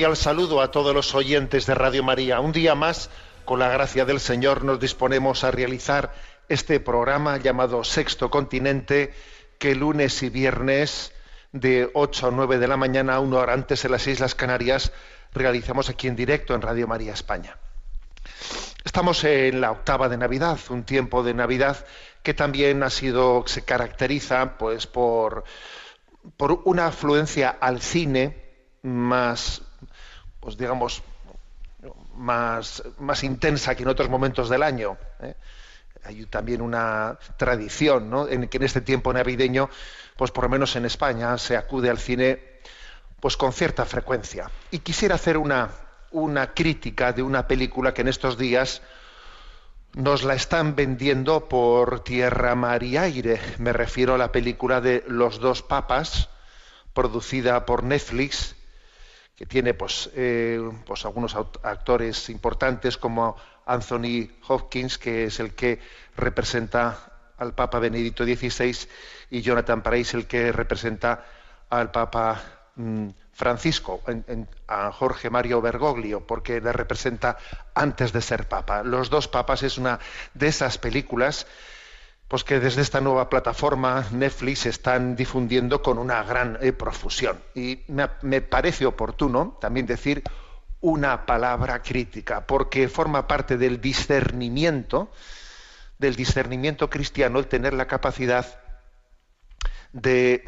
Cordial saludo a todos los oyentes de Radio María. Un día más, con la gracia del Señor, nos disponemos a realizar este programa llamado Sexto Continente, que lunes y viernes de 8 a 9 de la mañana, una hora antes en las Islas Canarias, realizamos aquí en directo en Radio María España. Estamos en la octava de Navidad, un tiempo de Navidad que también ha sido, se caracteriza pues por, por una afluencia al cine más, pues digamos, más, intensa que en otros momentos del año. ¿eh? Hay también una tradición, ¿no? En que en este tiempo navideño, pues por lo menos en España, se acude al cine pues con cierta frecuencia. Y quisiera hacer una, una crítica de una película que en estos días nos la están vendiendo por tierra, mar y aire. Me refiero a la película de Los dos papas, producida por Netflix, que tiene pues, eh, pues algunos actores importantes como Anthony Hopkins, que es el que representa al Papa Benedicto XVI, y Jonathan Price, el que representa al Papa mm, Francisco, a Jorge Mario Bergoglio, porque le representa antes de ser Papa. Los dos papas es una de esas películas pues que desde esta nueva plataforma Netflix están difundiendo con una gran eh, profusión. Y me, parece oportuno también decir una palabra crítica, porque forma parte del discernimiento, del discernimiento cristiano, el tener la capacidad de,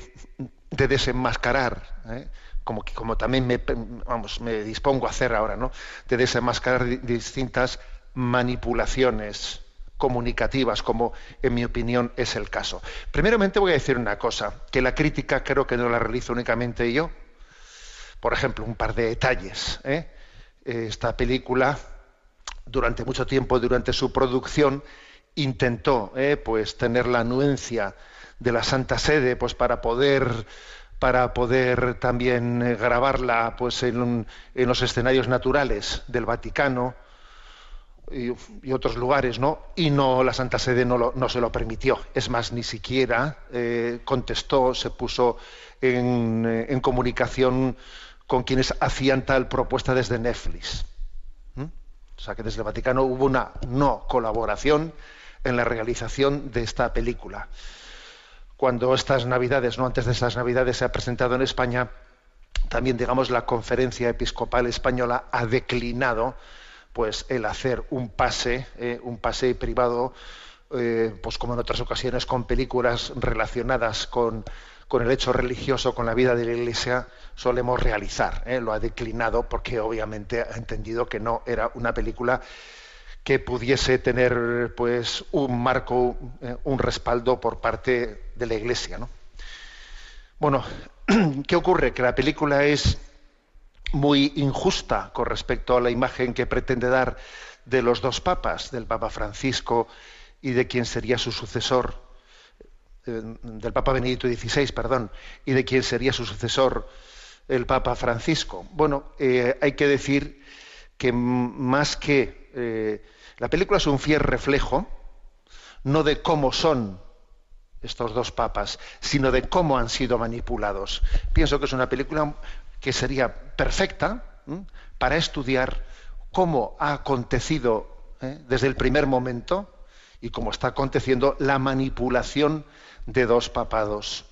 de desenmascarar, ¿eh? como, como también me, vamos, me dispongo a hacer ahora, ¿no? de desenmascarar di- distintas manipulaciones comunicativas, como en mi opinión es el caso. Primeramente voy a decir una cosa, que la crítica creo que no la realizo únicamente yo. Por ejemplo, un par de detalles. ¿eh? Esta película, durante mucho tiempo, durante su producción, intentó eh, pues tener la anuencia de la Santa Sede pues para poder para poder también eh, grabarla pues en, un- en los escenarios naturales del Vaticano y, otros lugares, ¿no? Y no la Santa Sede no, lo- se lo permitió. Es más, ni siquiera eh, contestó, se puso en, eh, en comunicación con quienes hacían tal propuesta desde Netflix. O sea que desde el Vaticano hubo una no colaboración en la realización de esta película. Cuando estas Navidades, no antes de estas Navidades, se ha presentado en España, también, digamos, la Conferencia Episcopal Española ha declinado pues el hacer un pase, eh, un pase privado, eh, pues como en otras ocasiones, con películas relacionadas con, con el hecho religioso, con la vida de la Iglesia, solemos realizar. eh. Lo ha declinado porque obviamente ha entendido que no era una película que pudiese tener pues un marco, un respaldo por parte de la Iglesia. ¿no? Bueno, ¿qué ocurre? Que la película es muy injusta con respecto a la imagen que pretende dar de los dos papas, del Papa Francisco y de quien sería su sucesor, eh, del Papa Benedicto XVI, perdón, y de quien sería su sucesor, el Papa Francisco. Bueno, eh, hay que decir que más que eh, la película es un fiel reflejo, no de cómo son estos dos papas, sino de cómo han sido manipulados. Pienso que es una película que sería perfecta para estudiar cómo ha acontecido ¿eh? desde el primer momento y cómo está aconteciendo la manipulación de dos papados.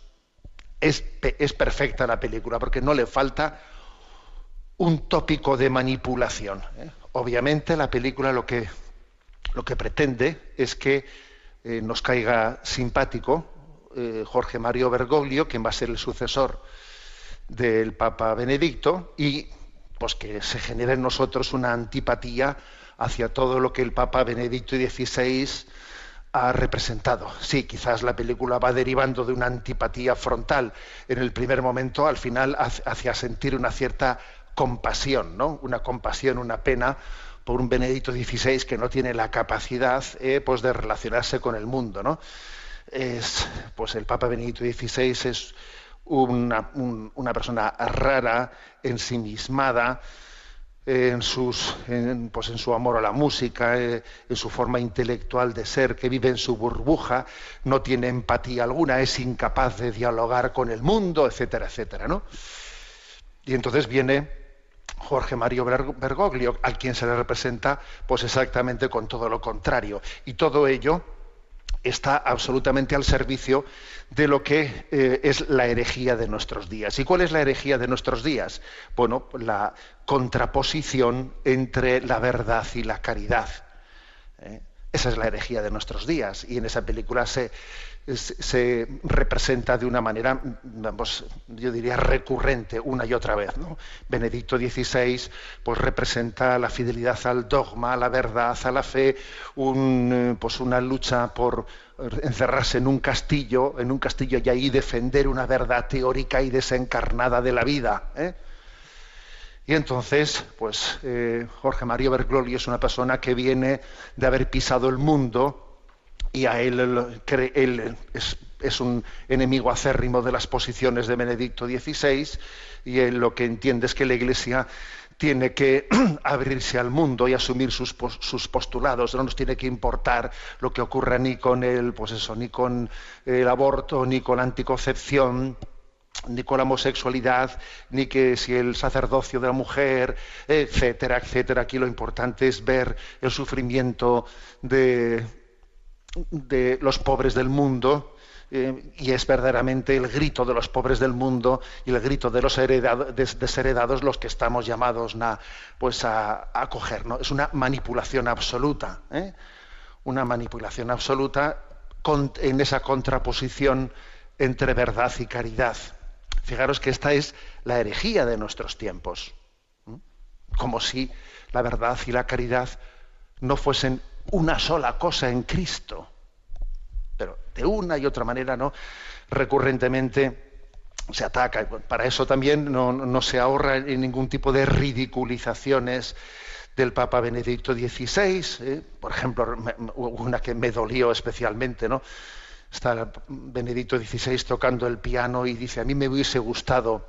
Es, es perfecta la película porque no le falta un tópico de manipulación. ¿eh? Obviamente la película lo que, lo que pretende es que eh, nos caiga simpático Jorge Mario Bergoglio, quien va a ser el sucesor del Papa Benedicto, y pues que se genere en nosotros una antipatía hacia todo lo que el Papa Benedicto XVI ha representado. Sí, quizás la película va derivando de una antipatía frontal en el primer momento, al final hacia sentir una cierta compasión, ¿no? Una compasión, una pena por un Benedicto XVI que no tiene la capacidad eh, pues de relacionarse con el mundo, ¿no? Es, pues el Papa Benedicto XVI es una, un- una persona rara, ensimismada, en, sus, en, pues en su amor a la música, eh, en su forma intelectual de ser, que vive en su burbuja, no tiene empatía alguna, es incapaz de dialogar con el mundo, etcétera, etcétera, ¿no? Y entonces viene Jorge Mario Berg- Bergoglio, al quien se le representa, pues exactamente con todo lo contrario. Y todo ello está absolutamente al servicio de lo que eh, es la herejía de nuestros días. ¿Y cuál es la herejía de nuestros días? Bueno, la contraposición entre la verdad y la caridad. ¿eh? Esa es la herejía de nuestros días y en esa película se, se- se representa de una manera, vamos, yo diría recurrente una y otra vez. ¿no? Benedicto XVI pues representa la fidelidad al dogma, a la verdad, a la fe, un, eh, pues una lucha por encerrarse en un castillo, en un castillo y ahí defender una verdad teórica y desencarnada de la vida. ¿eh? Y entonces, pues eh, Jorge Mario Bergoglio es una persona que viene de haber pisado el mundo y a él, es, un enemigo acérrimo de las posiciones de Benedicto XVI y él lo que entiende es que la Iglesia tiene que abrirse al mundo y asumir sus, pos- sus postulados. No nos tiene que importar lo que ocurra ni con el, pues ni con el aborto, ni con la anticoncepción, ni con la homosexualidad, ni que si el sacerdocio de la mujer, etcétera, etcétera. Aquí lo importante es ver el sufrimiento de, de los pobres del mundo. eh, y es verdaderamente el grito de los pobres del mundo y el grito de los heredado- des- desheredados los que estamos llamados pues a, acoger. ¿no? Es una manipulación absoluta. ¿eh? Una manipulación absoluta con- en esa contraposición entre verdad y caridad. Fijaros que esta es la herejía de nuestros tiempos. Como si la verdad y la caridad no fuesen una sola cosa en Cristo. Pero de una y otra manera, ¿no? Recurrentemente se ataca. Para eso también no, no se ahorra en ningún tipo de ridiculizaciones del Papa Benedicto XVI. ¿eh? Por ejemplo, una que me dolió especialmente, ¿no? Está Benedicto XVI tocando el piano y dice, a mí me hubiese gustado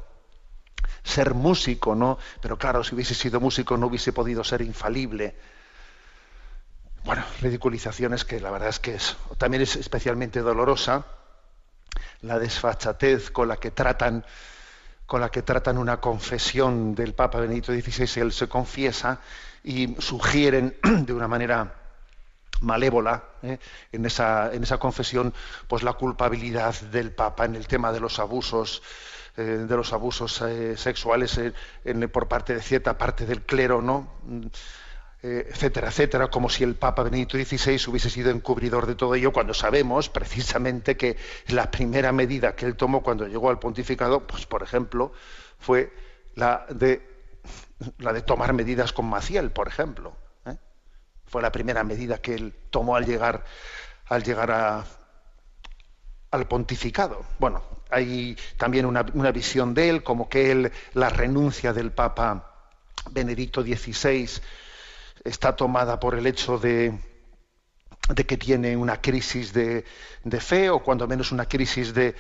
ser músico, ¿no? Pero claro, si hubiese sido músico no hubiese podido ser infalible. Bueno, ridiculizaciones que la verdad es que es, también es especialmente dolorosa la desfachatez con la que tratan con la que tratan una confesión del Papa Benedicto XVI, él se confiesa y sugieren de una manera malévola ¿eh? en, esa, en esa confesión pues la culpabilidad del Papa en el tema de los abusos eh, de los abusos eh, sexuales por parte de cierta parte del clero, ¿no? Eh, etcétera, etcétera, como si el Papa Benedicto XVI hubiese sido encubridor de todo ello, cuando sabemos precisamente que la primera medida que él tomó cuando llegó al pontificado, pues por ejemplo, fue la de la de tomar medidas con Maciel, por ejemplo. ¿eh? Fue la primera medida que él tomó al llegar, al al pontificado. Bueno, hay también una, una visión de él, como que él, la renuncia del Papa Benedicto XVI está tomada por el hecho de, de que tiene una crisis de, fe o cuando menos una crisis de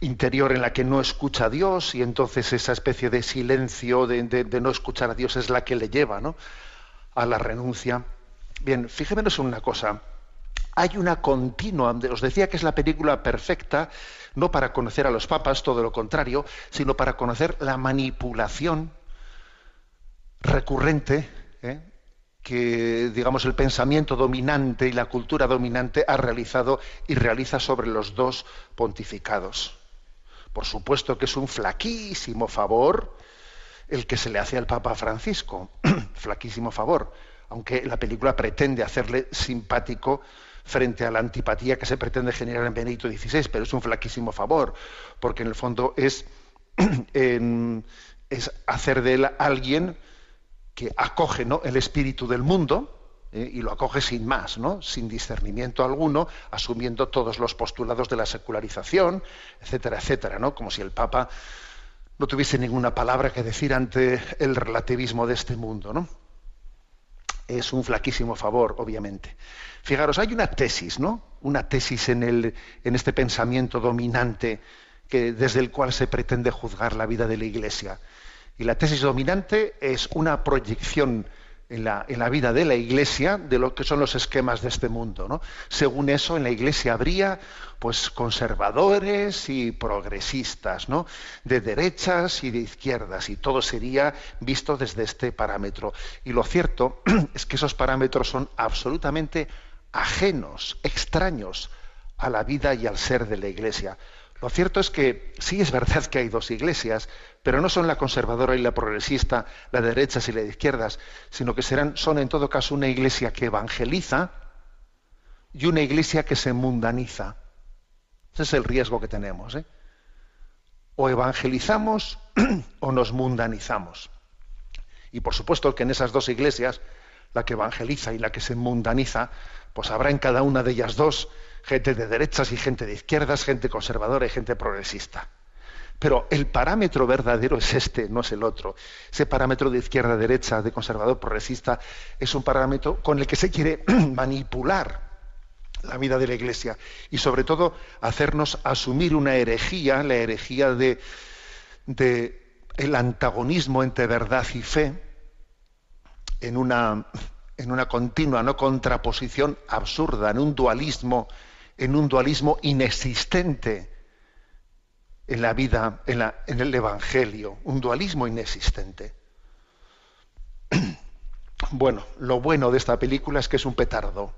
interior en la que no escucha a Dios y entonces esa especie de silencio de no escuchar a Dios es la que le lleva ¿no? a la renuncia. Bien, fijémonos en una cosa. hay una continua, os decía que es la película perfecta, no para conocer a los papas, todo lo contrario, sino para conocer la manipulación recurrente ¿eh? Que, digamos, el pensamiento dominante y la cultura dominante ha realizado y realiza sobre los dos pontificados. Por supuesto que es un flaquísimo favor el que se le hace al Papa Francisco, flaquísimo favor, aunque la película pretende hacerle simpático frente a la antipatía que se pretende generar en Benedicto XVI, pero es un flaquísimo favor, porque en el fondo es, es hacer de él alguien que acoge el espíritu del mundo, ¿eh? y lo acoge sin más, ¿no? sin discernimiento alguno, asumiendo todos los postulados de la secularización, etcétera, etcétera, ¿no? como si el Papa no tuviese ninguna palabra que decir ante el relativismo de este mundo. ¿no? Es un flaquísimo favor, obviamente. Fijaros, hay una tesis, ¿no? Una tesis en, el, en este pensamiento dominante que, desde el cual se pretende juzgar la vida de la Iglesia. Y la tesis dominante es una proyección en la, en la, vida de la Iglesia de lo que son los esquemas de este mundo. ¿no? Según eso, en la Iglesia habría pues conservadores y progresistas, ¿no? de derechas y de izquierdas, y todo sería visto desde este parámetro. Y lo cierto es que esos parámetros son absolutamente ajenos, extraños a la vida y al ser de la Iglesia. Lo cierto es que sí es verdad que hay dos iglesias, pero no son la conservadora y la progresista, la de derechas y la de izquierdas, sino que serán, son en todo caso una iglesia que evangeliza y una iglesia que se mundaniza. Ese es el riesgo que tenemos. ¿eh? O evangelizamos o nos mundanizamos. Y por supuesto que en esas dos iglesias, la que evangeliza y la que se mundaniza, pues habrá en cada una de ellas dos gente de derechas y gente de izquierdas, gente conservadora y gente progresista. Pero el parámetro verdadero es este, no es el otro. Ese parámetro de izquierda-derecha, de conservador-progresista, es un parámetro con el que se quiere manipular la vida de la Iglesia y sobre todo hacernos asumir una herejía, la herejía de, de el antagonismo entre verdad y fe en una, en una continua no contraposición absurda, en un dualismo en un dualismo inexistente en la vida, en, la, en el Evangelio, un dualismo inexistente. Bueno, lo bueno de esta película es que es un petardo.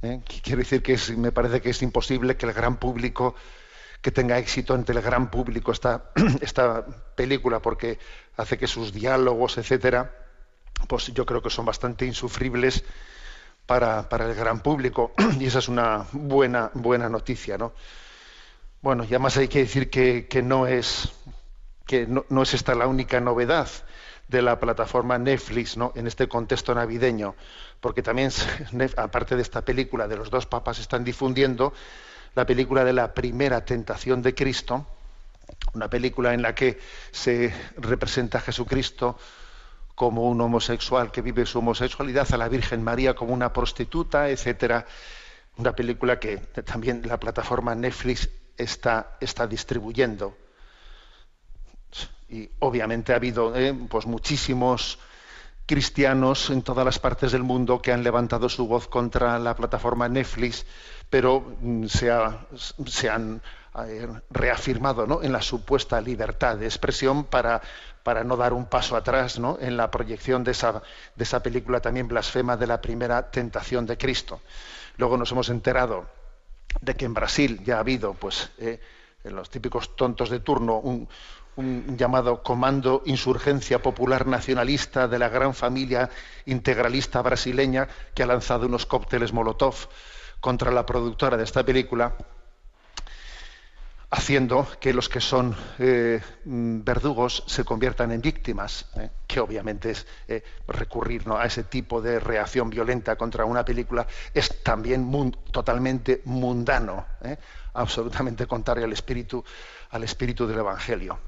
¿eh? Quiero decir que me parece que es imposible que el gran público, que tenga éxito entre el gran público esta, esta película, porque hace que sus diálogos, etcétera, pues yo creo que son bastante insufribles para, el gran público y esa es una buena, buena noticia, ¿no? Bueno, y además hay que decir que, no es que no, es esta la única novedad de la plataforma Netflix ¿no? en este contexto navideño, porque también, aparte de esta película de los dos papas, están difundiendo la película de la primera tentación de Cristo, una película en la que se representa a Jesucristo como un homosexual que vive su homosexualidad, a la Virgen María como una prostituta, etcétera. Una película que también la plataforma Netflix está, está distribuyendo. Y obviamente ha habido eh, pues muchísimos cristianos en todas las partes del mundo que han levantado su voz contra la plataforma Netflix, pero mm, se, han reafirmado ¿no? en la supuesta libertad de expresión para para no dar un paso atrás ¿no? en la proyección de esa, de esa película también blasfema de la primera tentación de Cristo. Luego nos hemos enterado de que en Brasil ya ha habido, pues, eh, en los típicos tontos de turno, un, un llamado Comando Insurgencia Popular Nacionalista de la gran familia integralista brasileña que ha lanzado unos cócteles Molotov contra la productora de esta película haciendo que los que son eh, verdugos se conviertan en víctimas, eh, que obviamente es eh, recurrir a ese tipo de reacción violenta contra una película, es también totalmente mundano, absolutamente contrario al espíritu, al espíritu del Evangelio.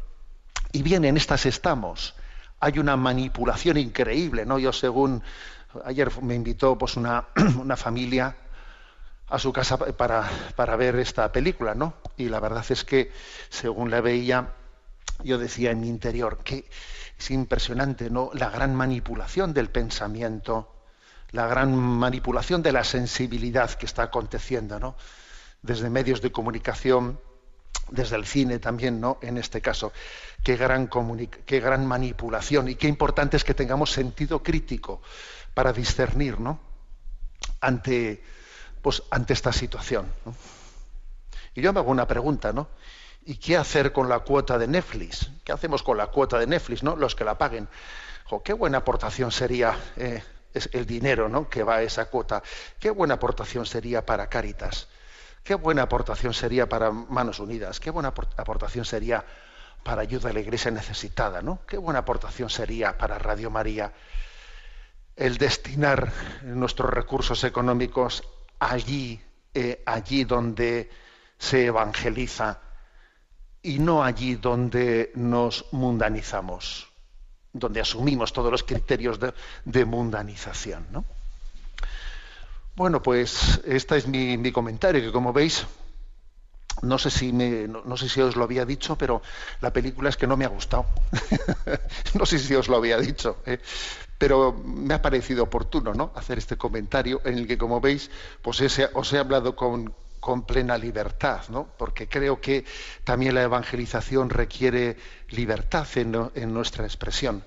Y bien, en estas estamos. Hay una manipulación increíble, ¿no? Yo según ayer me invitó pues una, una familia a su casa para, para, ver esta película, ¿no? Y la verdad es que, según la veía, yo decía en mi interior que es impresionante, ¿no? La gran manipulación del pensamiento, la gran manipulación de la sensibilidad que está aconteciendo, ¿no? Desde medios de comunicación, desde el cine también, ¿no? En este caso, qué gran, qué gran manipulación y qué importante es que tengamos sentido crítico para discernir, ¿no? Ante, pues, ante esta situación. Y yo me hago una pregunta, ¿no? ¿Y qué hacer con la cuota de Netflix? ¿Qué hacemos con la cuota de Netflix, ¿no? Los que la paguen. qué buena aportación sería eh, el dinero ¿no? que va a esa cuota. Qué buena aportación sería para Cáritas. Qué buena aportación sería para Manos Unidas. Qué buena aportación sería para ayuda a la iglesia necesitada, ¿no? Qué buena aportación sería para Radio María el destinar nuestros recursos económicos allí, eh, allí donde se evangeliza y no allí donde nos mundanizamos, donde asumimos todos los criterios de, mundanización. ¿no? Bueno, pues este es mi, comentario, que como veis, no sé, si no, sé si os lo había dicho, pero la película es que no me ha gustado. no sé si os lo había dicho, ¿eh? Pero me ha parecido oportuno ¿no? hacer este comentario en el que, como veis, pues os he hablado con, con plena libertad, ¿no? porque creo que también la evangelización requiere libertad en, nuestra expresión.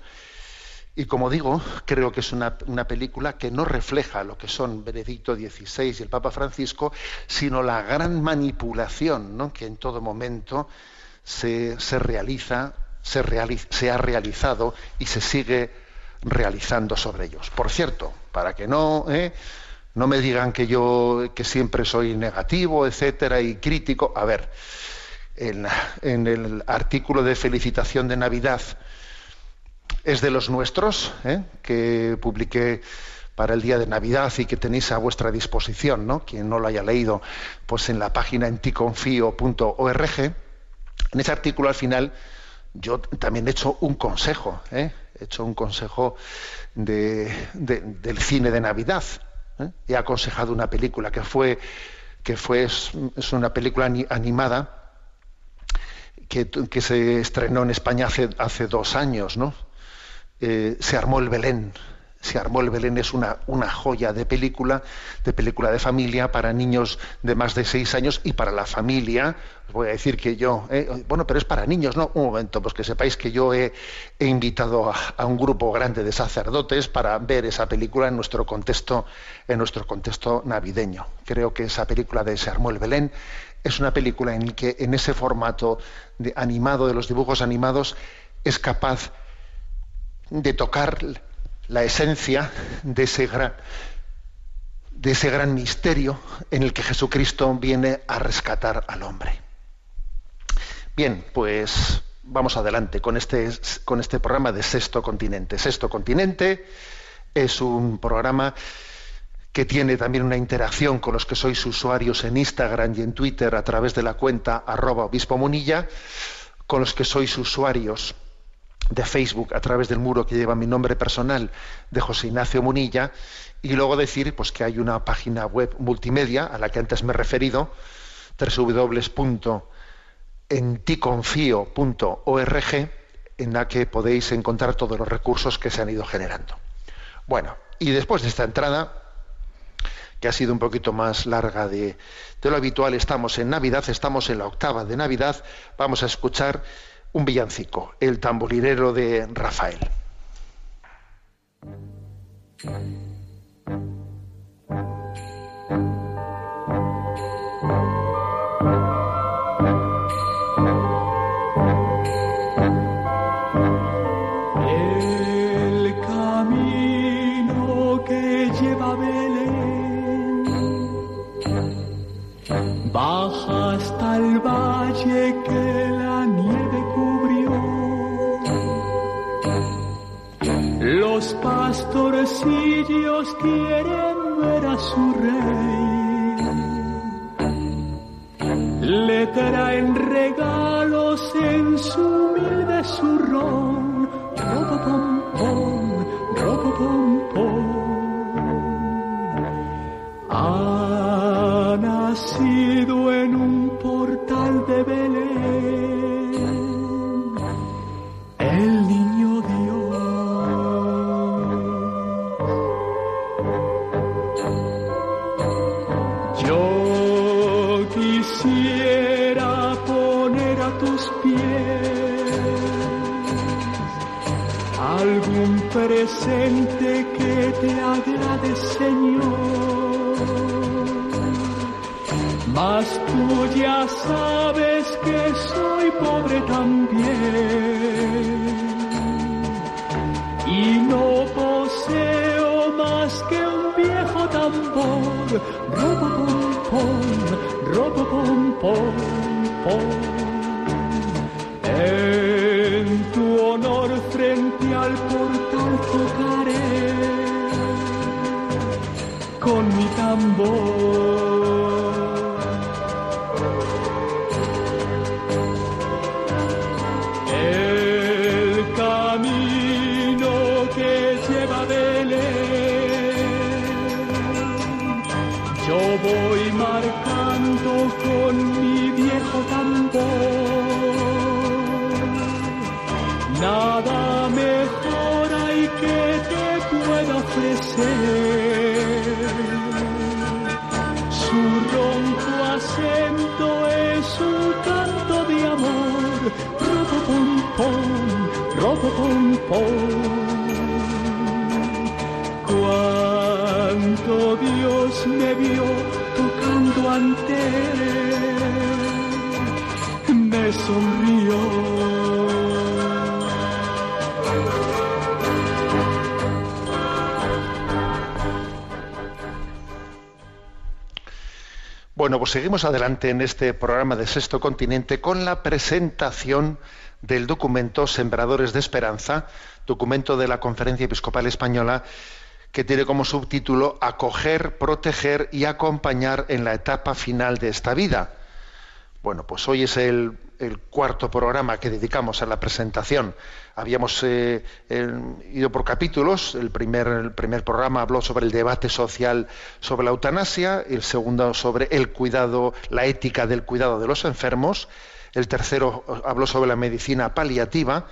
Y como digo, creo que es una, película que no refleja lo que son Benedicto XVI y el Papa Francisco, sino la gran manipulación que en todo momento se, realiza, se, se ha realizado y se sigue realizando sobre ellos. Por cierto, para que no... ¿eh? No me digan que yo que siempre soy negativo, etcétera, y crítico. A ver, en, el artículo de felicitación de Navidad es de los nuestros, ¿eh? que publiqué para el día de Navidad y que tenéis a vuestra disposición, ¿no? Quien no lo haya leído, pues en la página enticonfio.org. En ese artículo al final yo también he hecho un consejo, ¿eh? he hecho un consejo del cine de Navidad. ¿eh? He aconsejado una película que fue, que fue es, una película animada que, se estrenó en España hace, hace dos años, ¿no? Eh, se armó el Belén. Se armó el Belén es una, joya de película, de película de familia para niños de más de seis años y para la familia. Os voy a decir que yo, eh, bueno, pero es para niños, ¿no? Un momento, pues que sepáis que yo he, invitado a, un grupo grande de sacerdotes para ver esa película en nuestro contexto, en nuestro contexto navideño. Creo que esa película de Se armó el Belén es una película en que en ese formato de animado de los dibujos animados es capaz de tocar la esencia de ese gran, de ese gran misterio en el que Jesucristo viene a rescatar al hombre. Bien, pues vamos adelante con este, con este programa de Sexto Continente. Sexto Continente es un programa que tiene también una interacción con los que sois usuarios en Instagram y en Twitter a través de la cuenta arroba obispo munilla, con los que sois usuarios de Facebook a través del muro que lleva mi nombre personal de José Ignacio Munilla y luego decir pues que hay una página web multimedia a la que antes me he referido www.enticonfio.org en la que podéis encontrar todos los recursos que se han ido generando. Bueno, y después de esta entrada que ha sido un poquito más larga de, de lo habitual, estamos en Navidad, estamos en la octava de Navidad, vamos a escuchar un villancico, el tamborilero de Rafael. Baja hasta el valle que Los pastorcillos quieren ver a su rey. Le traen regalos en su humilde zurrón. Pom robo pom. Cuánto Dios me vio tocando ante me sonrió. Bueno, pues seguimos adelante en este programa de Sexto Continente con la presentación del documento Sembradores de Esperanza, documento de la Conferencia Episcopal Española que tiene como subtítulo Acoger, proteger y acompañar en la etapa final de esta vida. Bueno, pues hoy es el, el cuarto programa que dedicamos a la presentación. Habíamos eh, ido por capítulos. El primer, el primer programa habló sobre el debate social sobre la eutanasia, el segundo sobre el cuidado, la ética del cuidado de los enfermos, el tercero habló sobre la medicina paliativa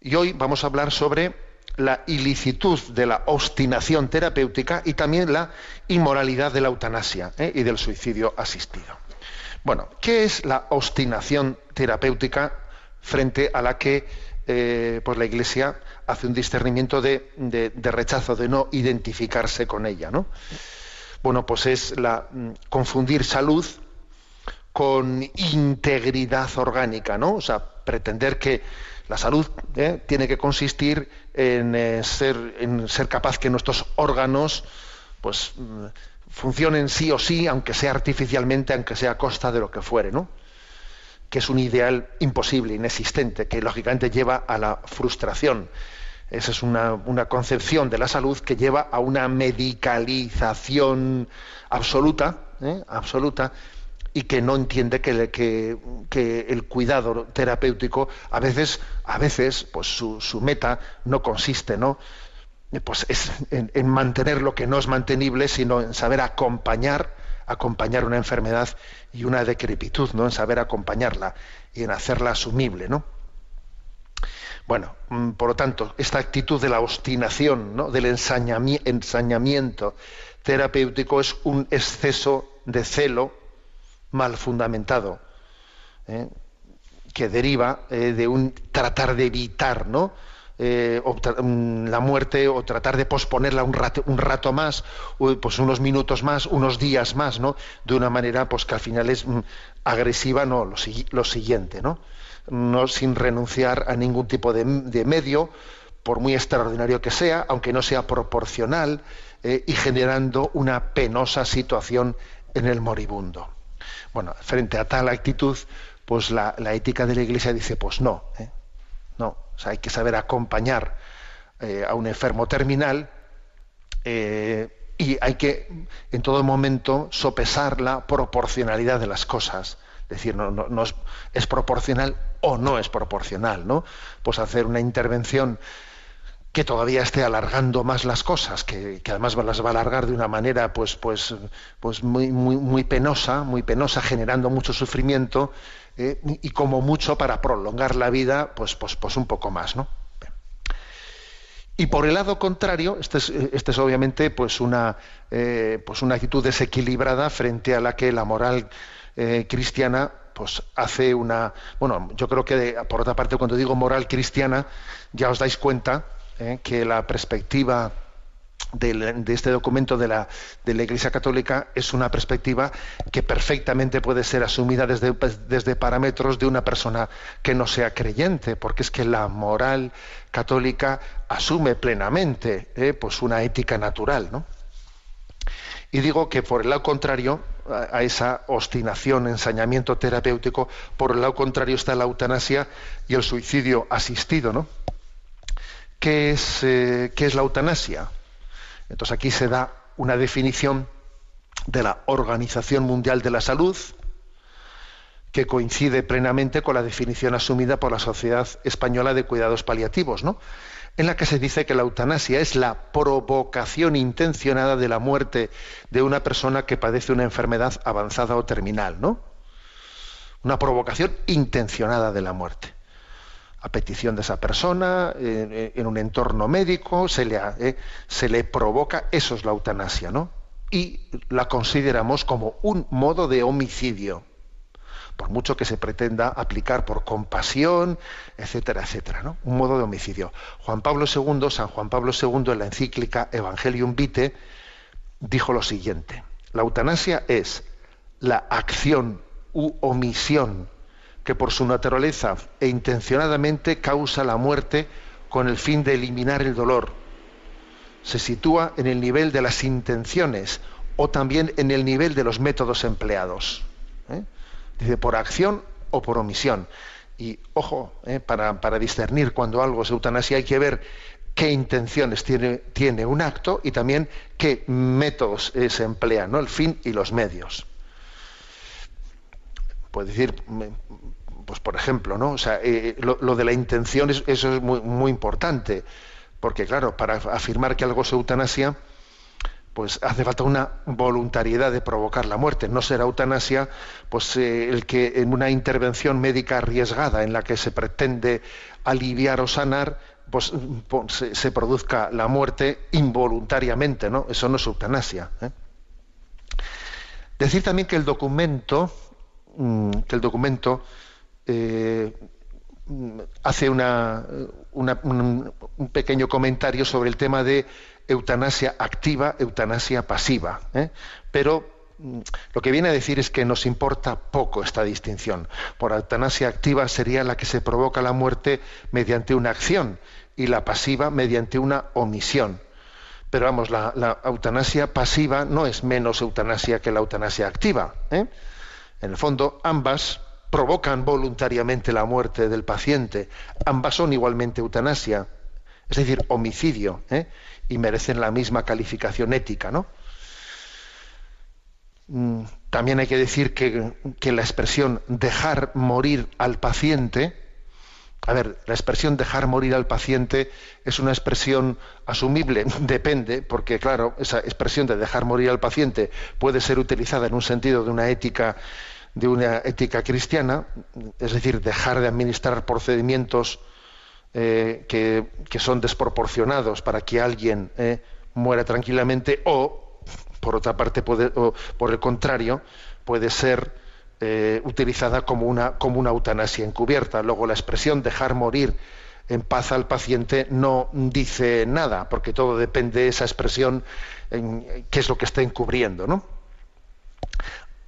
y hoy vamos a hablar sobre la ilicitud de la obstinación terapéutica y también la inmoralidad de la eutanasia ¿eh? y del suicidio asistido. Bueno, ¿qué es la obstinación terapéutica frente a la que eh, pues la Iglesia hace un discernimiento de, rechazo, de no identificarse con ella? ¿no? Bueno, pues es la mm, confundir salud con integridad orgánica, ¿no? O sea, pretender que la salud ¿eh? tiene que consistir en, eh, ser, en ser capaz que nuestros órganos pues mm, funcionen sí o sí, aunque sea artificialmente, aunque sea a costa de lo que fuere, ¿no? Que es un ideal imposible, inexistente, que lógicamente lleva a la frustración. Esa es una, una concepción de la salud que lleva a una medicalización absoluta, ¿eh? absoluta, y que no entiende que, el cuidado terapéutico a veces, a veces, pues su, su meta no consiste, ¿no? Eh, Pues es en, en mantener lo que no es mantenible, sino en saber acompañar, acompañar una enfermedad y una decrepitud, ¿no? En saber acompañarla y en hacerla asumible, ¿no? Bueno, mm, por lo tanto, esta actitud de la obstinación, ¿no? del ensañami- ensañamiento terapéutico es un exceso de celo mal fundamentado, ¿eh? que deriva eh, de un tratar de evitar ¿no? Eh, mm, la muerte o tratar de posponerla un rato, más, pues unos minutos más, unos días más, ¿no? de una manera pues que al final es mm, agresiva, no, lo, sigui- lo siguiente, ¿no? no sin renunciar a ningún tipo de, medio, por muy extraordinario que sea, aunque no sea proporcional, eh, y generando una penosa situación en el moribundo. Bueno, frente a tal actitud, pues la, la ética de la Iglesia dice, pues no, ¿eh? O sea, hay que saber acompañar eh, a un enfermo terminal eh, y hay que en todo momento sopesar la proporcionalidad de las cosas. Es decir, no es, es proporcional o no es proporcional, ¿no? Pues hacer una intervención que todavía esté alargando más las cosas, que, además las va a alargar de una manera pues, pues, pues muy, muy, muy penosa, muy penosa, generando mucho sufrimiento, eh, y como mucho para prolongar la vida, pues, pues, pues un poco más, ¿no? Y por el lado contrario, esta es, este es obviamente pues una, eh, pues una actitud desequilibrada frente a la que la moral eh, cristiana pues hace una bueno yo creo que por otra parte cuando digo moral cristiana ya os dais cuenta eh, que la perspectiva de este documento de la, de la Iglesia Católica es una perspectiva que perfectamente puede ser asumida desde, pues, parámetros de una persona que no sea creyente, porque es que la moral católica asume plenamente eh, pues una ética natural, ¿no? Y digo que por el lado contrario a, a esa obstinación, ensañamiento terapéutico, por el lado contrario está la eutanasia y el suicidio asistido, ¿no? ¿Qué es, eh, qué es la eutanasia? Entonces aquí se da una definición de la Organización Mundial de la Salud que coincide plenamente con la definición asumida por la Sociedad Española de Cuidados Paliativos, ¿no? en la que se dice que la eutanasia es la provocación intencionada de la muerte de una persona que padece una enfermedad avanzada o terminal, ¿no? Una provocación intencionada de la muerte a petición de esa persona, en un entorno médico, se le, eh, se le provoca, eso es la eutanasia, ¿no? Y la consideramos como un modo de homicidio, por mucho que se pretenda aplicar por compasión, etcétera, etcétera, ¿no? Un modo de homicidio. Juan Pablo II, San Juan Pablo II, en la encíclica Evangelium Vitae, dijo lo siguiente: la eutanasia es la acción u omisión que por su naturaleza e intencionadamente causa la muerte con el fin de eliminar el dolor. Se sitúa en el nivel de las intenciones o también en el nivel de los métodos empleados. ¿eh? Dice, por acción o por omisión. Y ojo, ¿eh? para, discernir cuando algo es eutanasia hay que ver qué intenciones tiene, un acto y también qué métodos se emplean, ¿no? el fin y los medios puede decir, pues por ejemplo, ¿no? O sea, eh, lo, lo, de la intención, es, eso es muy, importante, porque claro, para afirmar que algo es eutanasia, pues hace falta una voluntariedad de provocar la muerte. No será eutanasia, pues eh, el que en una intervención médica arriesgada en la que se pretende aliviar o sanar, pues, pues se, produzca la muerte involuntariamente, ¿no? Eso no es eutanasia. ¿eh? Decir también que el documento que el documento eh, hace una, un, pequeño comentario sobre el tema de eutanasia activa, eutanasia pasiva. ¿eh? Pero lo que viene a decir es que nos importa poco esta distinción. Por eutanasia activa sería la que se provoca la muerte mediante una acción y la pasiva mediante una omisión. Pero vamos, la, la eutanasia pasiva no es menos eutanasia que la eutanasia activa. ¿eh? En el fondo, ambas provocan voluntariamente la muerte del paciente, ambas son igualmente eutanasia, es decir, homicidio, ¿eh? y merecen la misma calificación ética, ¿no? También hay que decir que, la expresión dejar morir al paciente, a ver, la expresión dejar morir al paciente es una expresión asumible, depende, porque claro, esa expresión de dejar morir al paciente puede ser utilizada en un sentido de una ética de una ética cristiana, es decir, dejar de administrar procedimientos eh, que, que, son desproporcionados para que alguien eh, muera tranquilamente, o, por otra parte, puede, o, por el contrario, puede ser eh, utilizada como una, como una eutanasia encubierta. Luego, la expresión dejar morir en paz al paciente no dice nada, porque todo depende de esa expresión, en, qué es lo que está encubriendo, ¿no?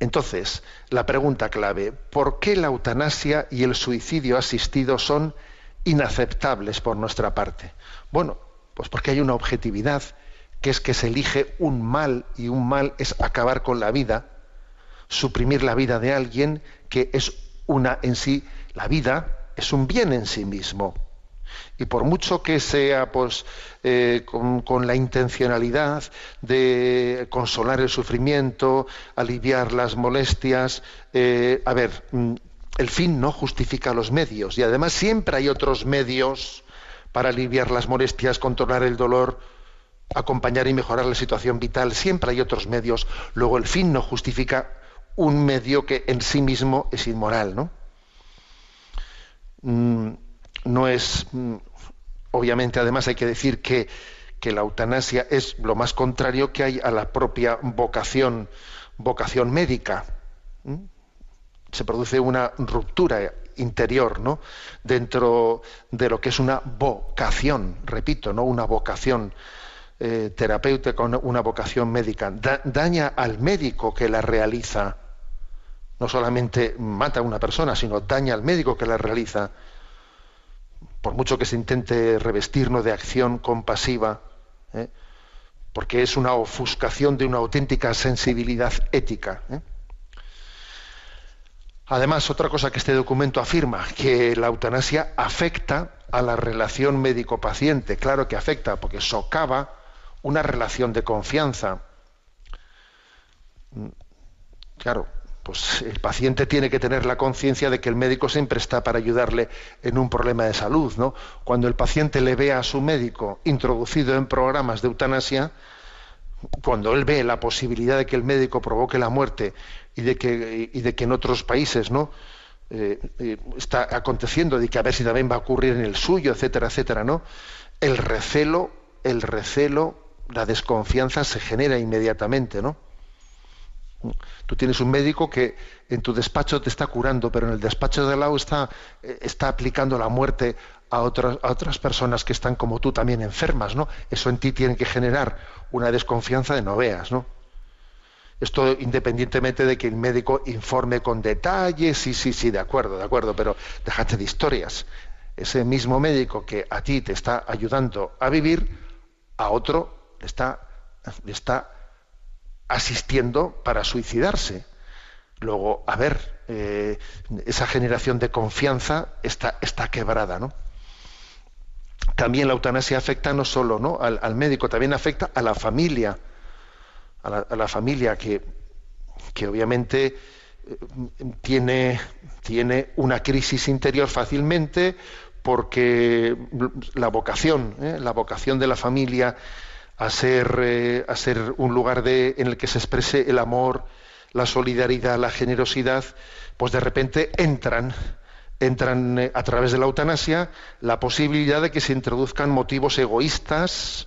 Entonces, la pregunta clave, ¿por qué la eutanasia y el suicidio asistido son inaceptables por nuestra parte? Bueno, pues porque hay una objetividad, que es que se elige un mal, y un mal es acabar con la vida, suprimir la vida de alguien que es una en sí, la vida es un bien en sí mismo. Y por mucho que sea pues, eh, con, la intencionalidad de consolar el sufrimiento, aliviar las molestias, eh, a ver, el fin no justifica los medios. Y además siempre hay otros medios para aliviar las molestias, controlar el dolor, acompañar y mejorar la situación vital. Siempre hay otros medios. Luego el fin no justifica un medio que en sí mismo es inmoral, ¿no? Mm, no es obviamente, además hay que decir que, que la eutanasia es lo más contrario que hay a la propia vocación, vocación médica. ¿Mm? Se produce una ruptura interior, ¿no? Dentro de lo que es una vocación, repito, no una vocación eh, terapéutica, una, vocación médica. Da- daña al médico que la realiza. No solamente mata a una persona, sino daña al médico que la realiza. Por mucho que se intente revestirnos de acción compasiva, ¿eh? porque es una ofuscación de una auténtica sensibilidad ética. ¿eh? Además, otra cosa que este documento afirma, que la eutanasia afecta a la relación médico-paciente. Claro que afecta, porque socava una relación de confianza. Mm, Claro, pues el paciente tiene que tener la conciencia de que el médico siempre está para ayudarle en un problema de salud, ¿no? Cuando el paciente le ve a su médico introducido en programas de eutanasia, cuando él ve la posibilidad de que el médico provoque la muerte y de que, y de que en otros países no Eh, eh, está aconteciendo y que a ver si también va a ocurrir en el suyo etcétera etcétera no el recelo el recelo la desconfianza se genera inmediatamente no tú tienes un médico que en tu despacho te está curando pero en el despacho de lado está eh, está aplicando la muerte a otras personas que están como tú también enfermas no eso en ti tiene que generar una desconfianza de no veas no esto independientemente de que el médico informe con detalle, sí, sí, sí, de acuerdo, de acuerdo, pero déjate de historias. Ese mismo médico que a ti te está ayudando a vivir, a otro le está, está asistiendo para suicidarse. Luego, a ver, eh, esa generación de confianza está, está quebrada, ¿no? También la eutanasia afecta no solo ¿no? Al, médico, también afecta a la familia a la, a la familia que, que obviamente eh, tiene, tiene una crisis interior fácilmente porque la vocación, ¿eh? la vocación de la familia a ser, eh, a ser un lugar de, en el que se exprese el amor, la solidaridad, la generosidad, pues de repente entran, entran eh, a través de la eutanasia la posibilidad de que se introduzcan motivos egoístas,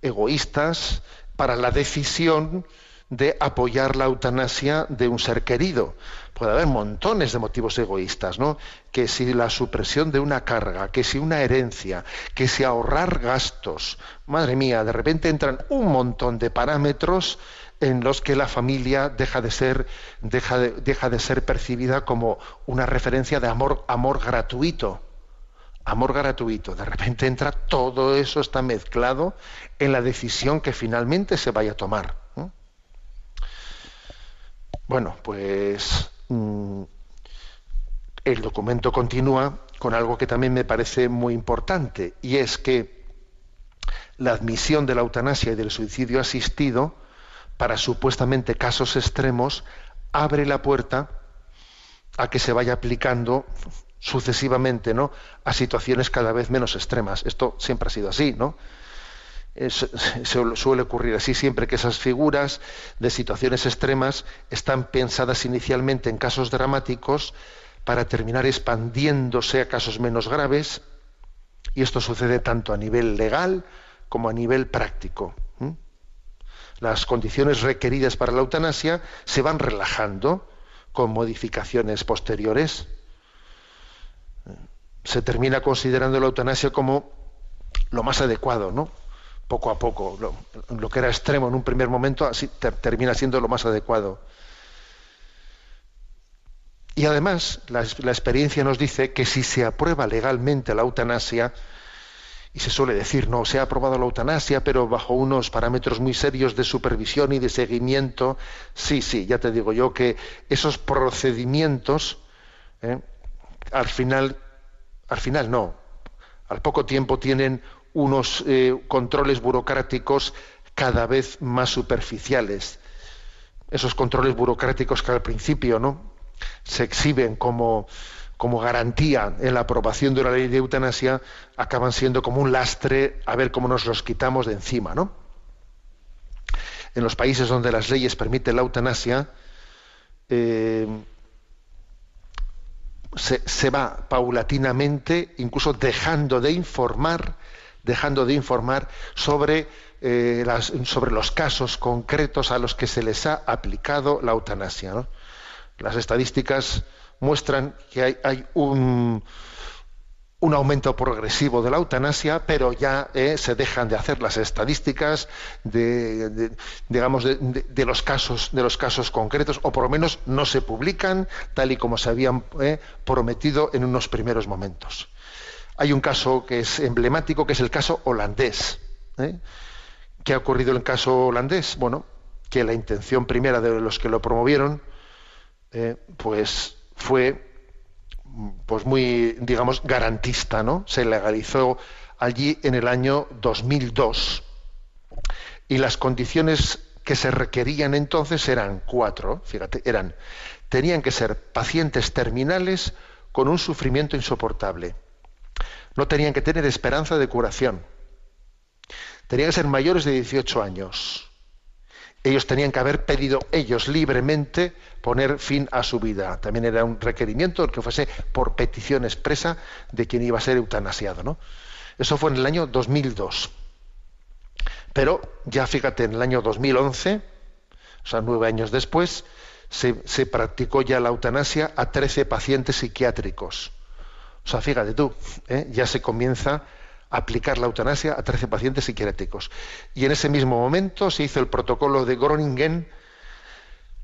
egoístas, para la decisión de apoyar la eutanasia de un ser querido. Puede haber montones de motivos egoístas, ¿no? Que si la supresión de una carga, que si una herencia, que si ahorrar gastos. Madre mía, de repente entran un montón de parámetros en los que la familia deja de ser, deja de, deja de ser percibida como una referencia de amor, amor gratuito amor gratuito. De repente entra todo eso está mezclado en la decisión que finalmente se vaya a tomar. ¿no? Bueno, pues el documento continúa con algo que también me parece muy importante y es que la admisión de la eutanasia y del suicidio asistido para supuestamente casos extremos abre la puerta a que se vaya aplicando sucesivamente ¿no? a situaciones cada vez menos extremas. Esto siempre ha sido así, ¿no? Se suele ocurrir así siempre que esas figuras de situaciones extremas están pensadas inicialmente en casos dramáticos para terminar expandiéndose a casos menos graves y esto sucede tanto a nivel legal como a nivel práctico. Las condiciones requeridas para la eutanasia se van relajando con modificaciones posteriores se termina considerando la eutanasia como lo más adecuado, ¿no? Poco a poco. Lo, que era extremo en un primer momento así ter- termina siendo lo más adecuado. Y además, la experiencia nos dice que si se aprueba legalmente la eutanasia, y se suele decir, no, se ha aprobado la eutanasia, pero bajo unos parámetros muy serios de supervisión y de seguimiento, sí, sí, ya te digo yo que esos procedimientos, ¿eh? al final al final no. Al poco tiempo tienen unos eh, controles burocráticos cada vez más superficiales. Esos controles burocráticos que al principio ¿no? se exhiben como, como garantía en la aprobación de una ley de eutanasia, acaban siendo como un lastre a ver cómo nos los quitamos de encima. ¿no? En los países donde las leyes permiten la eutanasia, eh, se, se va paulatinamente, incluso dejando de informar, dejando de informar sobre, eh, sobre los casos concretos a los que se les ha aplicado la eutanasia. Las estadísticas muestran que hay, un, aumento progresivo de la eutanasia, pero ya eh, se dejan de hacer las estadísticas de, digamos, de los casos concretos, o por lo menos no se publican tal y como se habían eh, prometido en unos primeros momentos. Hay un caso que es emblemático, que es el caso holandés. ¿eh? ¿Qué ha ocurrido en el caso holandés? Bueno, que la intención primera de los que lo promovieron, eh, pues fue pues muy, digamos, garantista, ¿no? Se legalizó allí en el año 2002 y las condiciones que se requerían entonces eran cuatro, fíjate, eran, tenían que ser pacientes terminales con un sufrimiento insoportable, no tenían que tener esperanza de curación, tenían que ser mayores de 18 años, ellos tenían que haber pedido ellos libremente poner fin a su vida. También era un requerimiento que fuese por petición expresa de quien iba a ser eutanasiado. ¿no? Eso fue en el año 2002. Pero ya fíjate, en el año 2011, o sea, nueve años después, se, se practicó ya la eutanasia a 13 pacientes psiquiátricos. O sea, fíjate tú, ¿eh? ya se comienza a aplicar la eutanasia a 13 pacientes psiquiátricos. Y en ese mismo momento se hizo el protocolo de Groningen,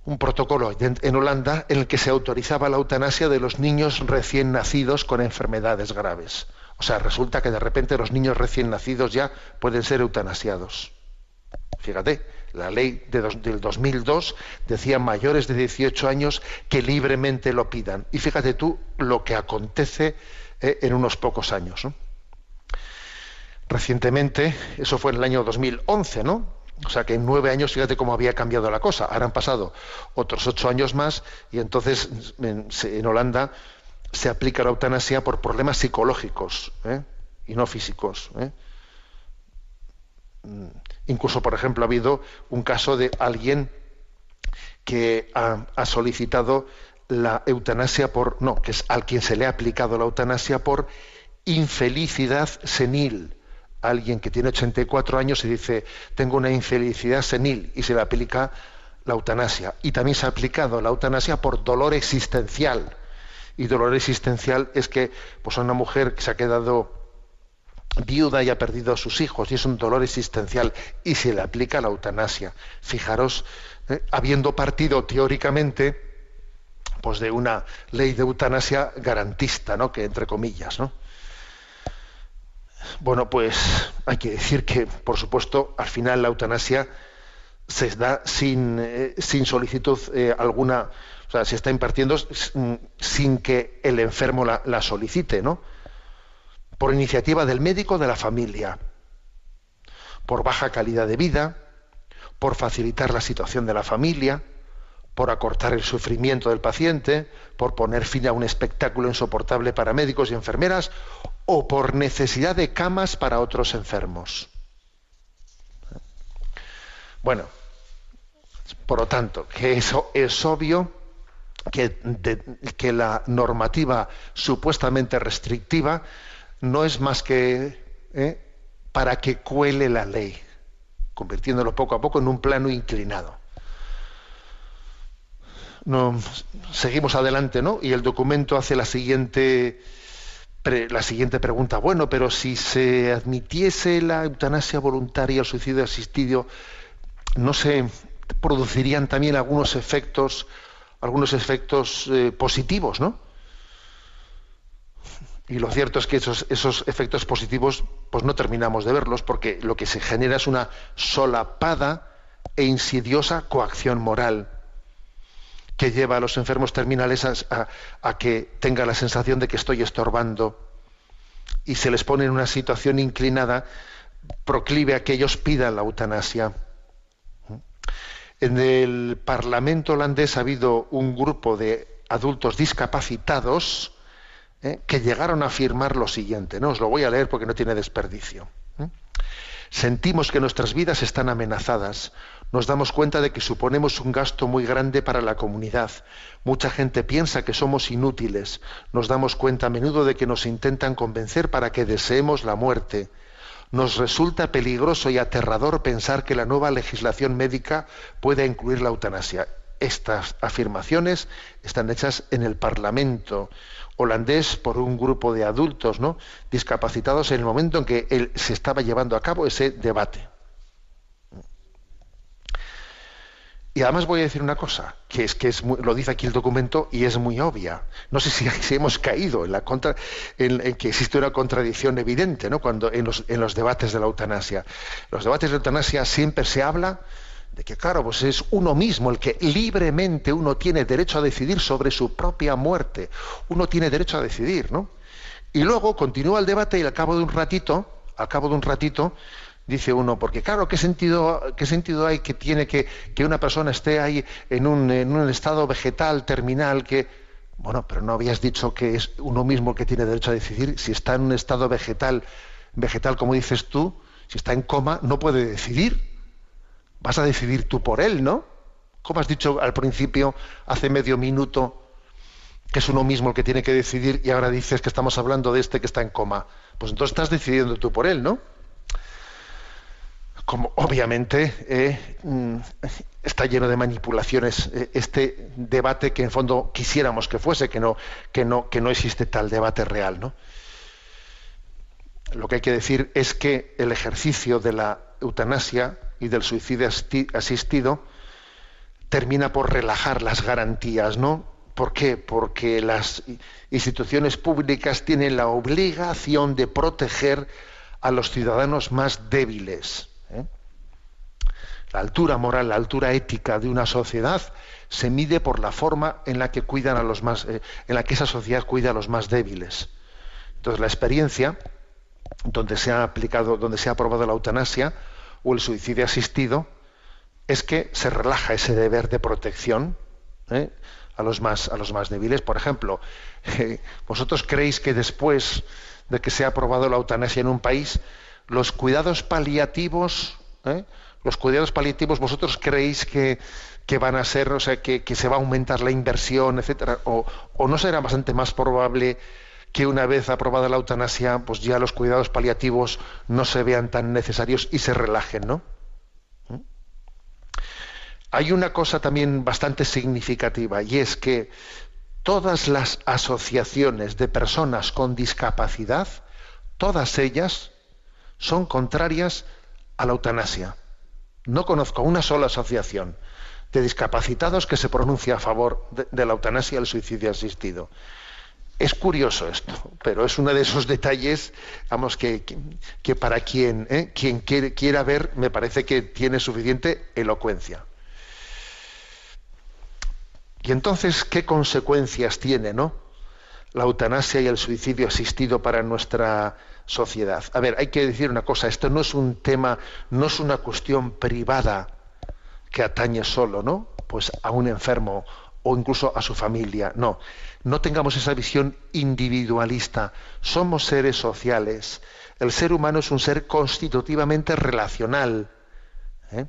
un protocolo en en Holanda en el que se autorizaba la eutanasia de los niños recién nacidos con enfermedades graves. O sea, resulta que de repente los niños recién nacidos ya pueden ser eutanasiados. Fíjate, la ley de dos- del 2002 decía mayores de 18 años que libremente lo pidan. Y fíjate tú lo que acontece eh, en unos pocos años. Recientemente, eso fue en el año 2011, ¿no? O sea que en nueve años, fíjate cómo había cambiado la cosa. Ahora han pasado otros ocho años más y entonces en Holanda se aplica la eutanasia por problemas psicológicos ¿eh? y no físicos. ¿eh? Incluso, por ejemplo, ha habido un caso de alguien que ha, solicitado la eutanasia por, no, que es al quien se le ha aplicado la eutanasia por infelicidad senil. Alguien que tiene 84 años y dice, tengo una infelicidad senil y se le aplica la eutanasia. Y también se ha aplicado la eutanasia por dolor existencial. Y dolor existencial es que pues, una mujer que se ha quedado viuda y ha perdido a sus hijos y es un dolor existencial y se le aplica la eutanasia. Fijaros, eh, habiendo partido teóricamente pues de una ley de eutanasia garantista, ¿no? Que entre comillas, ¿no? Bueno, pues hay que decir que, por supuesto, al final la eutanasia se da sin, eh, sin solicitud eh, alguna, o sea, se está impartiendo mm, sin que el enfermo la, la solicite, ¿no? Por iniciativa del médico de la familia, por baja calidad de vida, por facilitar la situación de la familia, por acortar el sufrimiento del paciente, por poner fin a un espectáculo insoportable para médicos y enfermeras o por necesidad de camas para otros enfermos. Bueno, por lo tanto, que eso es obvio que, que la normativa supuestamente restrictiva no es más que ¿eh? para que cuele la ley, convirtiéndolo poco a poco en un plano inclinado. Seguimos adelante, ¿no? Y el documento hace la siguiente, la siguiente pregunta. Bueno, pero si se admitiese la eutanasia voluntaria, el suicidio asistido, ¿no se producirían también algunos efectos, algunos efectos eh, positivos, ¿no? Y lo cierto es que esos, esos efectos positivos, pues no terminamos de verlos, porque lo que se genera es una solapada e insidiosa coacción moral que lleva a los enfermos terminales a, que tenga la sensación de que estoy estorbando y se les pone en una situación inclinada proclive a que ellos pidan la eutanasia. En el Parlamento holandés ha habido un grupo de adultos discapacitados ¿eh? que llegaron a afirmar lo siguiente. No os lo voy a leer porque no tiene desperdicio. ¿eh? Sentimos que nuestras vidas están amenazadas. nos damos cuenta de que suponemos un gasto muy grande para la comunidad. Mucha gente piensa que somos inútiles. Nos damos cuenta a menudo de que nos intentan convencer para que deseemos la muerte. Nos resulta peligroso y aterrador pensar que la nueva legislación médica pueda incluir la eutanasia. Estas afirmaciones están hechas en el Parlamento holandés por un grupo de adultos ¿no? discapacitados en el momento en que él se estaba llevando a cabo ese debate. Y además voy a decir una cosa, que es que es lo dice aquí el documento y es muy obvia. No sé si, hemos caído en, la contra, en, que existe una contradicción evidente ¿no? Cuando, en, los, en los debates de la eutanasia. En los debates de eutanasia siempre se habla de que, claro, pues es uno mismo el que libremente uno tiene derecho a decidir sobre su propia muerte. Uno tiene derecho a decidir, ¿no? Y luego continúa el debate y al cabo de un ratito, al cabo de un ratito, dice uno, porque claro, ¿qué sentido, qué sentido hay que tiene que, que una persona esté ahí en un, en un, estado vegetal, terminal, que... Bueno, pero no habías dicho que es uno mismo el que tiene derecho a decidir. Si está en un estado vegetal, vegetal como dices tú, si está en coma, no puede decidir. Vas a decidir tú por él, ¿no? Como has dicho al principio, hace medio minuto, que es uno mismo el que tiene que decidir y ahora dices que estamos hablando de este que está en coma. Pues entonces estás decidiendo tú por él, ¿no? como obviamente eh, mm, está lleno de manipulaciones eh, este debate que en fondo quisiéramos que fuese, que no, que no, que no existe tal debate real. ¿no? Lo que hay que decir es que el ejercicio de la eutanasia y del suicidio asistido termina por relajar las garantías, ¿no? ¿Por qué? Porque las instituciones públicas tienen la obligación de proteger a los ciudadanos más débiles. ¿eh? La altura moral, la altura ética de una sociedad se mide por la forma en la que cuidan a los más, eh, en la que esa sociedad cuida a los más débiles. Entonces la experiencia donde se ha aplicado, donde se ha aprobado la eutanasia o el suicidio asistido, es que se relaja ese deber de protección ¿eh? a los más a los más débiles. Por ejemplo, vosotros creéis que después de que se ha aprobado la eutanasia en un país, los cuidados paliativos, ¿eh? los cuidados paliativos, vosotros creéis que, van a ser, o sea, que, se va a aumentar la inversión, etcétera, o, no será bastante más probable que una vez aprobada la eutanasia, pues ya los cuidados paliativos no se vean tan necesarios y se relajen, ¿no? ¿Mm? Hay una cosa también bastante significativa y es que todas las asociaciones de personas con discapacidad, todas ellas son contrarias a la eutanasia. No conozco una sola asociación de discapacitados que se pronuncie a favor de, la eutanasia y el suicidio asistido. Es curioso esto, pero es uno de esos detalles, vamos, que, que, para quien, ¿eh? quien quiera ver, me parece que tiene suficiente elocuencia. Y entonces, ¿qué consecuencias tiene, no? La eutanasia y el suicidio asistido para nuestra sociedad. A ver, hay que decir una cosa, esto no es un tema, no es una cuestión privada que atañe solo, ¿no? Pues a un enfermo o incluso a su familia. No, no tengamos esa visión individualista. Somos seres sociales. El ser humano es un ser constitutivamente relacional. ¿eh?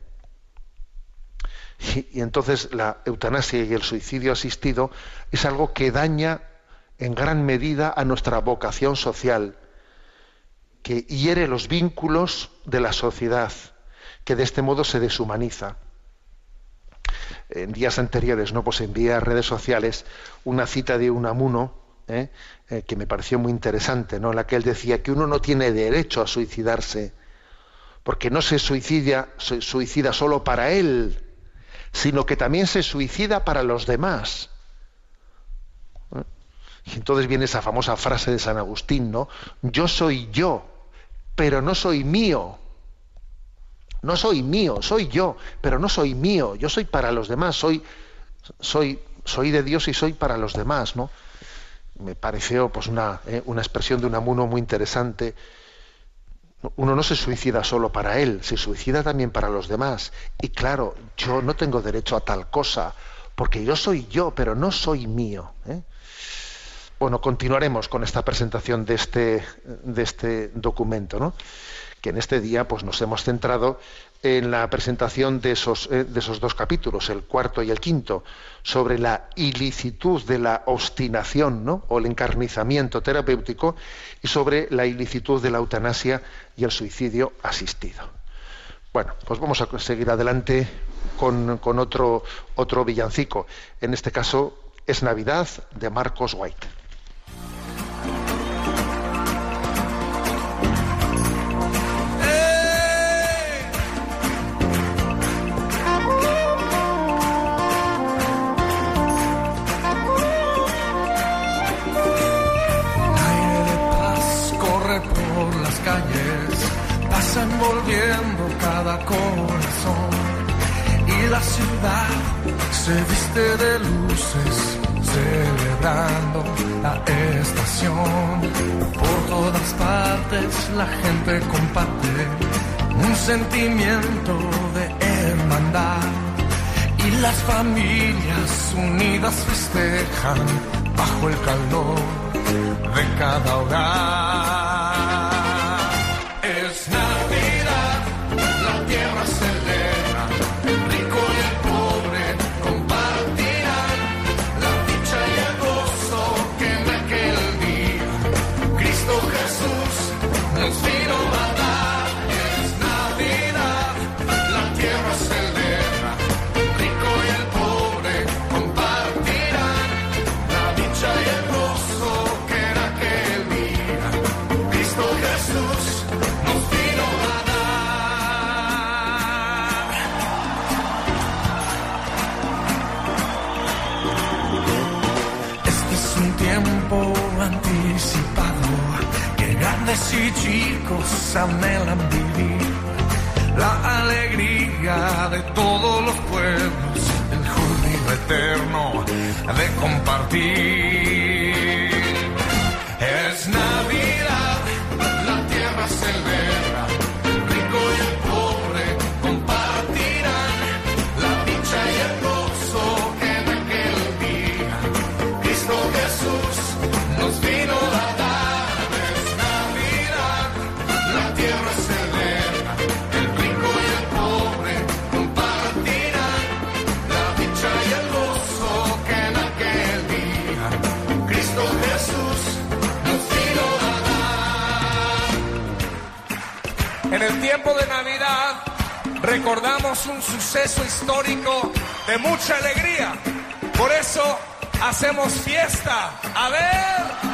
Y, y entonces la eutanasia y el suicidio asistido es algo que daña en gran medida a nuestra vocación social que hiere los vínculos de la sociedad, que de este modo se deshumaniza. En días anteriores, ¿no? Pues envié a redes sociales una cita de Unamuno, ¿eh? Eh, que me pareció muy interesante, ¿no? En la que él decía que uno no tiene derecho a suicidarse, porque no se suicida, se suicida solo para él, sino que también se suicida para los demás. ¿Eh? Y entonces viene esa famosa frase de San Agustín, ¿no? Yo soy yo, pero no soy mío. No soy mío, soy yo, pero no soy mío. Yo soy para los demás, soy, soy, soy de Dios y soy para los demás, ¿no? Me pareció pues una, eh, una expresión de un amuno muy interesante. Uno no se suicida solo para él, se suicida también para los demás. Y claro, yo no tengo derecho a tal cosa, porque yo soy yo, pero no soy mío. ¿eh? Bueno, continuaremos con esta presentación de este, de este documento, ¿no? Que en este día pues, nos hemos centrado en la presentación de esos, eh, de esos dos capítulos, el cuarto y el quinto, sobre la ilicitud de la obstinación ¿no? o el encarnizamiento terapéutico y sobre la ilicitud de la eutanasia y el suicidio asistido. Bueno, pues vamos a seguir adelante con, con otro, otro villancico. En este caso es Navidad de Marcos White. Corazón. Y la ciudad se viste de luces, celebrando la estación. Por todas partes la gente comparte un sentimiento de hermandad. Y las familias unidas festejan bajo el calor de cada hogar. Mucha alegría. Por eso hacemos fiesta. A ver.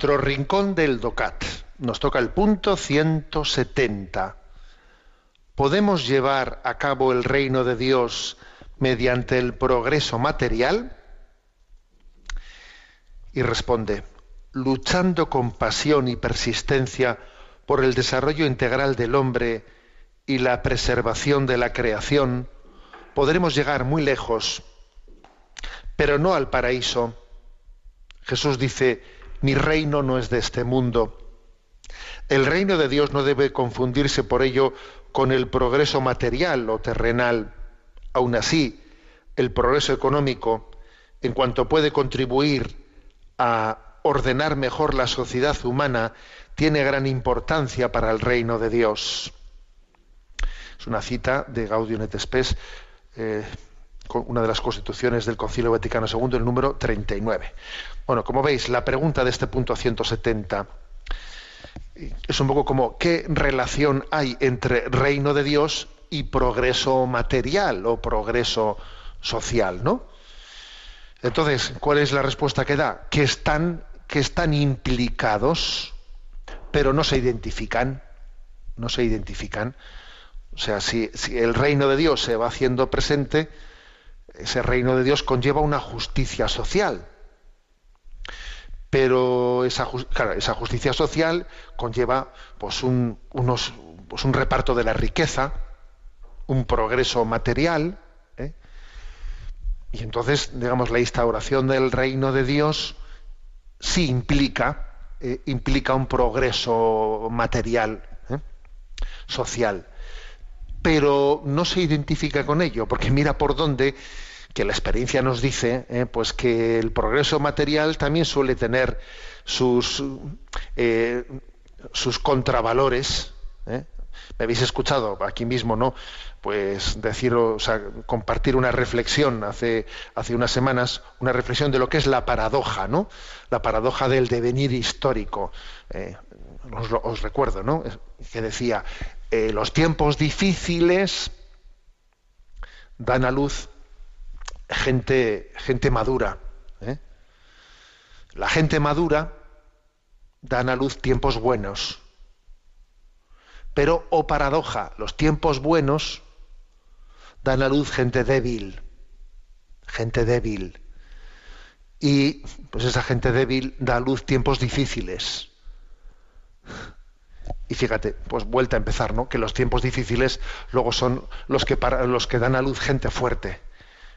Nuestro rincón del DOCAT. Nos toca el punto 170. ¿Podemos llevar a cabo el reino de Dios mediante el progreso material? Y responde, luchando con pasión y persistencia por el desarrollo integral del hombre y la preservación de la creación, podremos llegar muy lejos, pero no al paraíso. Jesús dice, mi reino no es de este mundo. El reino de Dios no debe confundirse por ello con el progreso material o terrenal. Aún así, el progreso económico, en cuanto puede contribuir a ordenar mejor la sociedad humana, tiene gran importancia para el reino de Dios. Es una cita de Gaudium et Spes, eh, una de las constituciones del Concilio Vaticano II, el número 39. Bueno, como veis, la pregunta de este punto 170 es un poco como qué relación hay entre reino de Dios y progreso material o progreso social, ¿no? Entonces, ¿cuál es la respuesta que da? Que están, están implicados, pero no se identifican. No se identifican. O sea, si el reino de Dios se va haciendo presente, ese reino de Dios conlleva una justicia social. Pero esa, justicia social conlleva pues, pues, un reparto de la riqueza, un progreso material, ¿eh? y entonces, digamos, la instauración del reino de Dios sí implica, eh, implica un progreso material, ¿eh? social pero no se identifica con ello, porque mira por dónde que la experiencia nos dice, eh, pues que el progreso material también suele tener sus eh, contravalores. ¿eh? Me habéis escuchado aquí mismo, ¿no? Pues decir, o sea, compartir una reflexión hace, unas semanas, una reflexión de lo que es la paradoja, ¿no? La paradoja del devenir histórico. Eh, os, os recuerdo, ¿no? Que decía, eh, los tiempos difíciles dan a luz gente, gente madura. ¿eh? La gente madura dan a luz tiempos buenos. Pero, oh paradoja, los tiempos buenos dan a luz gente débil. Gente débil. Y pues esa gente débil da a luz tiempos difíciles. Y fíjate, pues vuelta a empezar, ¿no? Que los tiempos difíciles luego son los que para, los que dan a luz gente fuerte,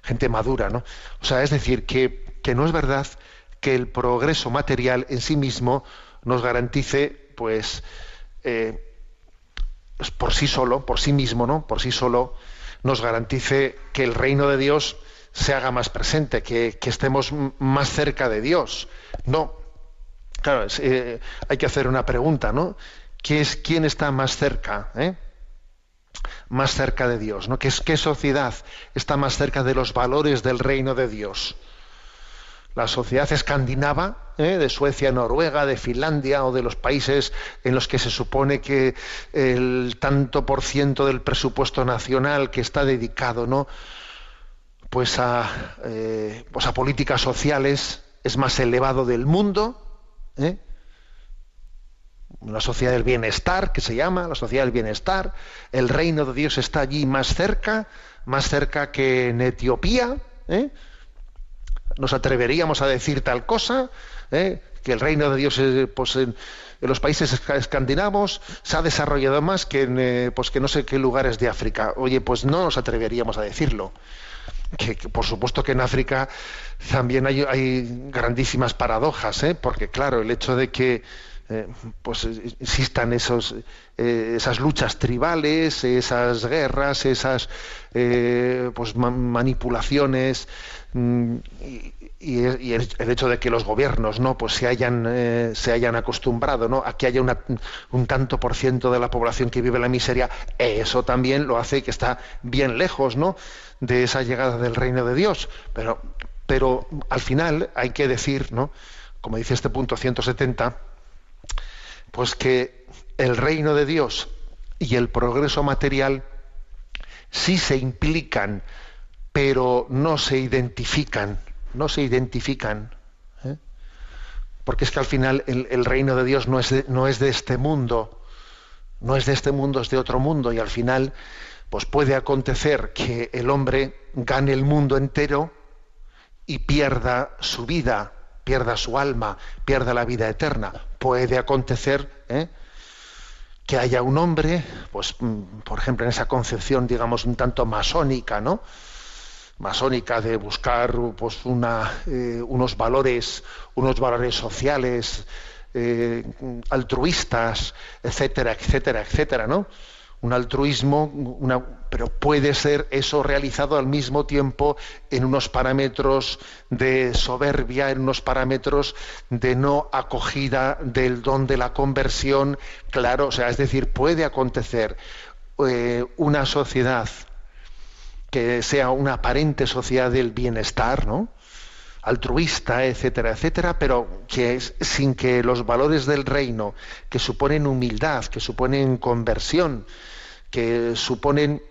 gente madura, ¿no? O sea, es decir, que, que no es verdad que el progreso material en sí mismo nos garantice, pues, eh, pues por sí solo, por sí mismo, ¿no? Por sí solo, nos garantice que el reino de Dios se haga más presente, que, que estemos más cerca de Dios. No. Claro, eh, hay que hacer una pregunta, ¿no? ¿Qué es, ¿Quién está más cerca? eh? Más cerca de Dios, ¿no? ¿Qué, ¿Qué sociedad está más cerca de los valores del reino de Dios? la sociedad escandinava, ¿eh? de Suecia, Noruega, de Finlandia o de los países en los que se supone que el tanto por ciento del presupuesto nacional que está dedicado, ¿no? Pues a, eh, pues a políticas sociales es más elevado del mundo, ¿eh? La sociedad del bienestar, que se llama, la sociedad del bienestar, el reino de Dios está allí más cerca, más cerca que en Etiopía, ¿eh? nos atreveríamos a decir tal cosa, ¿eh? que el reino de Dios eh, pues, en, en los países esca- escandinavos se ha desarrollado más que en eh, pues que no sé qué lugares de África. Oye, pues no nos atreveríamos a decirlo. Que, que por supuesto que en África también hay, hay grandísimas paradojas, ¿eh? porque claro, el hecho de que eh, pues eh, existan esos, eh, esas luchas tribales, esas guerras, esas pues ma- manipulaciones mm, y, el, hecho de que los gobiernos no pues se hayan se hayan acostumbrado no a que haya un tanto por ciento de la población que vive la miseria eso también lo hace que está bien lejos no de esa llegada del reino de Dios. Pero pero al final hay que decir no como dice este punto 170 pues que el reino de Dios y el progreso material sí se implican, pero no se identifican, no se identifican. ¿eh? Porque es que al final el, reino de Dios no es de, no es de este mundo, no es de este mundo, es de otro mundo, y al final pues puede acontecer que el hombre gane el mundo entero y pierda su vida, pierda su alma, pierda la vida eterna. Puede acontecer ¿eh? que haya un hombre, pues, mm, por ejemplo, en esa concepción, digamos, un tanto masónica, ¿no? Masónica de buscar pues, eh, unos valores, unos valores sociales, eh, altruistas, etcétera, etcétera, etcétera, ¿no? Un altruismo, pero puede ser eso realizado al mismo tiempo en unos parámetros de soberbia, en unos parámetros de no acogida del don de la conversión, claro, o sea, es decir, puede acontecer eh, una sociedad que sea una aparente sociedad del bienestar, ¿no? altruista, etcétera, etcétera, pero que es, sin que los valores del reino, que suponen humildad, que suponen conversión, que suponen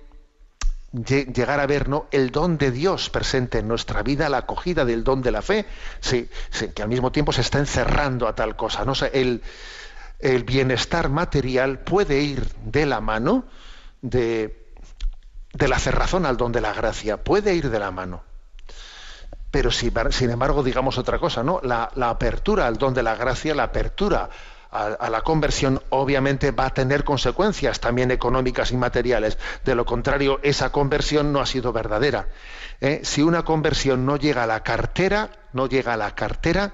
lle- llegar a ver ¿no? el don de Dios presente en nuestra vida, la acogida del don de la fe, sí, que al mismo tiempo se está encerrando a tal cosa. ¿no? El, el bienestar material puede ir de la mano de, de la cerrazón al don de la gracia, puede ir de la mano. Pero si- sin embargo, digamos otra cosa, ¿no? La, la apertura al don de la gracia, la apertura a, la conversión, obviamente va a tener consecuencias también económicas y materiales. De lo contrario, esa conversión no ha sido verdadera. ¿eh? Si una conversión no llega a la cartera, no llega a la cartera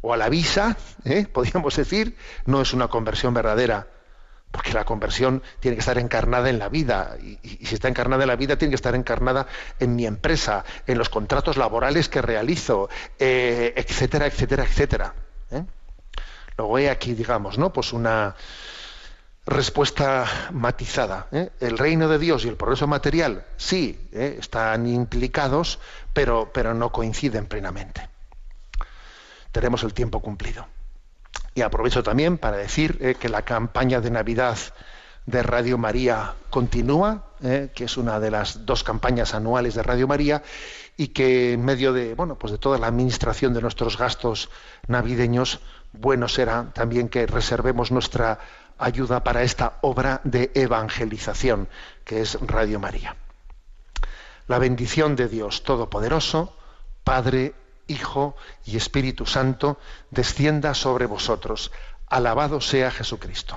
o a la visa, ¿eh? podríamos decir, no es una conversión verdadera. Porque la conversión tiene que estar encarnada en la vida. Y si está encarnada en la vida, tiene que estar encarnada en mi empresa, en los contratos laborales que realizo, eh, etcétera, etcétera, etcétera. ¿eh? Luego hay aquí, digamos, ¿no? Pues una respuesta matizada. ¿eh? El reino de Dios y el progreso material, sí, ¿eh? están implicados, pero, pero no coinciden plenamente. Tenemos el tiempo cumplido. Y aprovecho también para decir eh, que la campaña de Navidad de Radio María continúa, que es una de las dos campañas anuales de Radio María, y que en medio de, bueno, pues de toda la administración de nuestros gastos navideños, bueno será también que reservemos nuestra ayuda para esta obra de evangelización, que es Radio María. La bendición de Dios Todopoderoso, Padre, Hijo y Espíritu Santo, descienda sobre vosotros. Alabado sea Jesucristo.